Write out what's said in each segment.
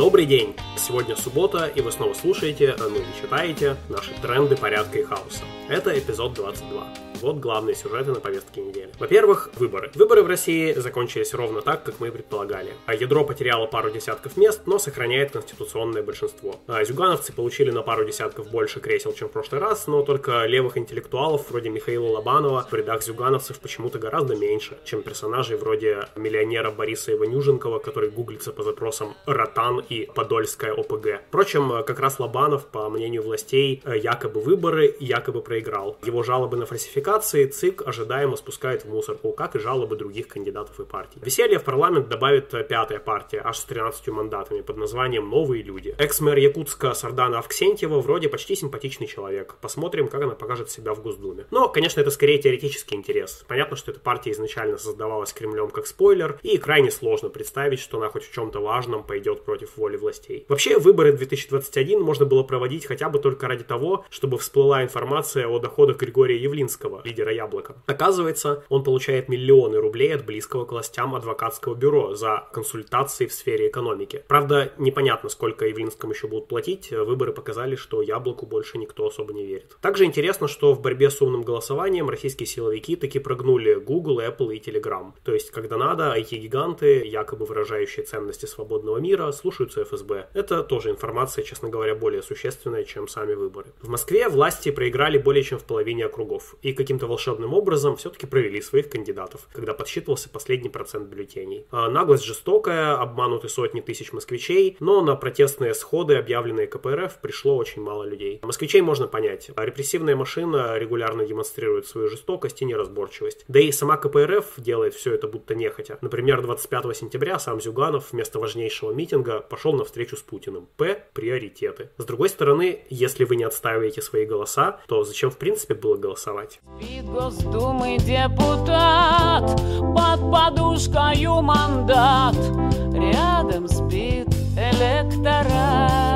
Добрый день! Сегодня суббота, и вы снова слушаете, ну или читаете, наши тренды порядка и хаоса. Это эпизод 22. Вот главные сюжеты на повестке недели. Во-первых, выборы. Выборы в России закончились ровно так, как мы и предполагали. А ядро потеряло пару десятков мест, но сохраняет конституционное большинство. А зюгановцы получили на пару десятков больше кресел, чем в прошлый раз, но только левых интеллектуалов, вроде Михаила Лобанова, в рядах зюгановцев почему-то гораздо меньше, чем персонажей вроде миллионера Бориса Иванюженкова, который гуглится по запросам «Ротан» и «Подольская ОПГ». Впрочем, как раз Лобанов, по мнению властей, якобы выборы якобы проиграл. Его жалобы на фальсификацию ратификации ЦИК ожидаемо спускает в мусорку, как и жалобы других кандидатов и партий. Веселье в парламент добавит пятая партия, аж с 13 мандатами, под названием «Новые люди». Экс-мэр Якутска Сардана Авксентьева вроде почти симпатичный человек. Посмотрим, как она покажет себя в Госдуме. Но, конечно, это скорее теоретический интерес. Понятно, что эта партия изначально создавалась Кремлем как спойлер, и крайне сложно представить, что она хоть в чем-то важном пойдет против воли властей. Вообще, выборы 2021 можно было проводить хотя бы только ради того, чтобы всплыла информация о доходах Григория Явлинского, лидера Яблока. Оказывается, он получает миллионы рублей от близкого к властям адвокатского бюро за консультации в сфере экономики. Правда, непонятно, сколько Явлинскому еще будут платить. Выборы показали, что Яблоку больше никто особо не верит. Также интересно, что в борьбе с умным голосованием российские силовики таки прогнули Google, Apple и Telegram. То есть, когда надо, IT-гиганты, якобы выражающие ценности свободного мира, слушаются ФСБ. Это тоже информация, честно говоря, более существенная, чем сами выборы. В Москве власти проиграли более чем в половине округов. И каким-то волшебным образом все-таки провели своих кандидатов, когда подсчитывался последний процент бюллетеней. А наглость жестокая, обмануты сотни тысяч москвичей, но на протестные сходы, объявленные КПРФ, пришло очень мало людей. Москвичей можно понять. Репрессивная машина регулярно демонстрирует свою жестокость и неразборчивость. Да и сама КПРФ делает все это будто нехотя. Например, 25 сентября сам Зюганов вместо важнейшего митинга пошел на встречу с Путиным. П. Приоритеты. С другой стороны, если вы не отстаиваете свои голоса, то зачем в принципе было голосовать? Спит Госдумы депутат Под подушкою мандат Рядом спит электорат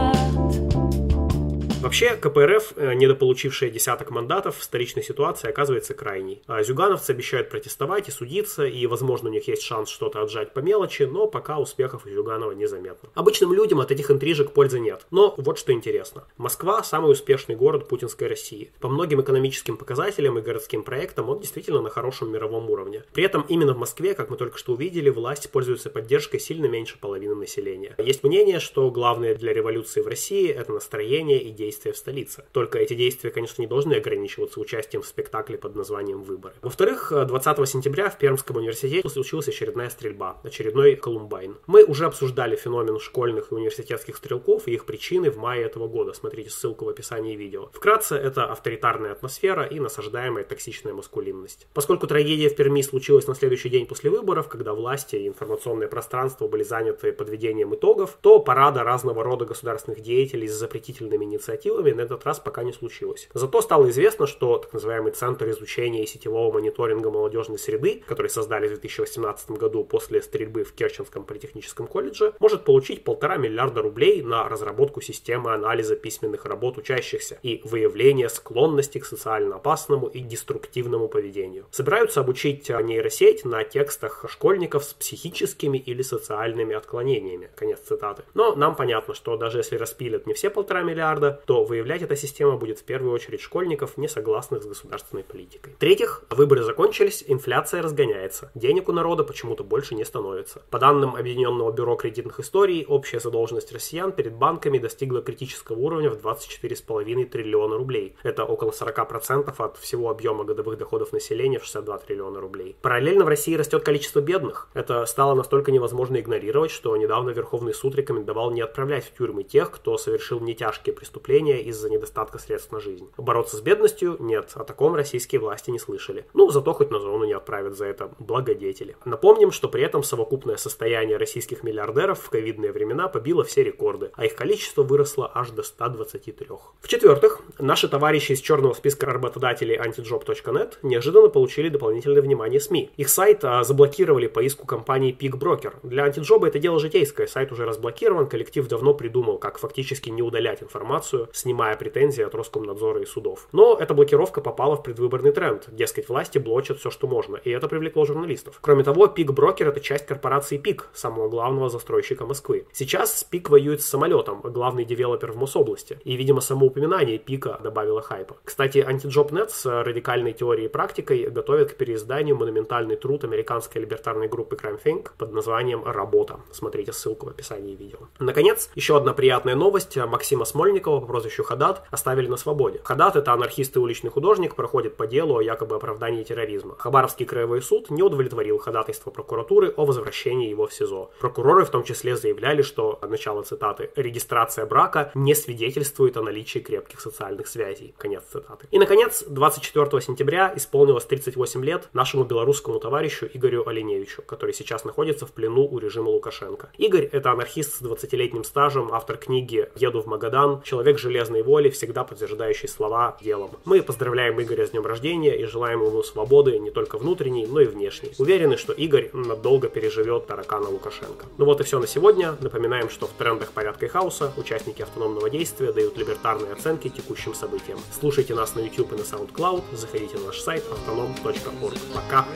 Вообще, КПРФ, э, недополучившая десяток мандатов, в столичной ситуации оказывается крайней. А зюгановцы обещают протестовать и судиться, и, возможно, у них есть шанс что-то отжать по мелочи, но пока успехов у Зюганова незаметно. Обычным людям от этих интрижек пользы нет. Но вот что интересно. Москва – самый успешный город путинской России. По многим экономическим показателям и городским проектам он действительно на хорошем мировом уровне. При этом именно в Москве, как мы только что увидели, власть пользуется поддержкой сильно меньше половины населения. Есть мнение, что главное для революции в России – это настроение и действия действия в столице. Только эти действия, конечно, не должны ограничиваться участием в спектакле под названием «Выборы». Во-вторых, 20 сентября в Пермском университете случилась очередная стрельба, очередной Колумбайн. Мы уже обсуждали феномен школьных и университетских стрелков и их причины в мае этого года. Смотрите ссылку в описании видео. Вкратце, это авторитарная атмосфера и насаждаемая токсичная маскулинность. Поскольку трагедия в Перми случилась на следующий день после выборов, когда власти и информационное пространство были заняты подведением итогов, то парада разного рода государственных деятелей с запретительными инициативами инициативами на этот раз пока не случилось. Зато стало известно, что так называемый Центр изучения и сетевого мониторинга молодежной среды, который создали в 2018 году после стрельбы в Керченском политехническом колледже, может получить полтора миллиарда рублей на разработку системы анализа письменных работ учащихся и выявления склонности к социально опасному и деструктивному поведению. Собираются обучить нейросеть на текстах школьников с психическими или социальными отклонениями. Конец цитаты. Но нам понятно, что даже если распилят не все полтора миллиарда, то то выявлять эта система будет в первую очередь школьников, не согласных с государственной политикой. В-третьих, выборы закончились, инфляция разгоняется, денег у народа почему-то больше не становится. По данным Объединенного бюро кредитных историй, общая задолженность россиян перед банками достигла критического уровня в 24,5 триллиона рублей. Это около 40% от всего объема годовых доходов населения в 62 триллиона рублей. Параллельно в России растет количество бедных. Это стало настолько невозможно игнорировать, что недавно Верховный суд рекомендовал не отправлять в тюрьмы тех, кто совершил нетяжкие преступления населения из-за недостатка средств на жизнь. Бороться с бедностью? Нет, о таком российские власти не слышали. Ну, зато хоть на зону не отправят за это благодетели. Напомним, что при этом совокупное состояние российских миллиардеров в ковидные времена побило все рекорды, а их количество выросло аж до 123. В-четвертых, наши товарищи из черного списка работодателей antijob.net неожиданно получили дополнительное внимание СМИ. Их сайт а, заблокировали по иску компании Peak Broker. Для антиджоба это дело житейское, сайт уже разблокирован, коллектив давно придумал, как фактически не удалять информацию, снимая претензии от Роскомнадзора и судов. Но эта блокировка попала в предвыборный тренд. Дескать, власти блочат все, что можно, и это привлекло журналистов. Кроме того, Пик Брокер это часть корпорации Пик, самого главного застройщика Москвы. Сейчас Пик воюет с самолетом, главный девелопер в Мособласти. И, видимо, само упоминание Пика добавило хайпа. Кстати, антиджоп.нет с радикальной теорией и практикой готовит к переизданию монументальный труд американской либертарной группы Crime Think под названием «Работа». Смотрите ссылку в описании видео. Наконец, еще одна приятная новость. Максима Смольникова прозвищу Хадат оставили на свободе. Хадат – это анархист и уличный художник, проходит по делу о якобы оправдании терроризма. Хабаровский краевой суд не удовлетворил ходатайство прокуратуры о возвращении его в СИЗО. Прокуроры в том числе заявляли, что, начало цитаты, «регистрация брака не свидетельствует о наличии крепких социальных связей». Конец цитаты. И, наконец, 24 сентября исполнилось 38 лет нашему белорусскому товарищу Игорю Оленевичу, который сейчас находится в плену у режима Лукашенко. Игорь – это анархист с 20-летним стажем, автор книги «Еду в Магадан», человек железной воли, всегда подтверждающий слова делом. Мы поздравляем Игоря с днем рождения и желаем ему свободы не только внутренней, но и внешней. Уверены, что Игорь надолго переживет таракана Лукашенко. Ну вот и все на сегодня. Напоминаем, что в трендах порядка и хаоса участники автономного действия дают либертарные оценки текущим событиям. Слушайте нас на YouTube и на SoundCloud, заходите на наш сайт autonom.org. Пока!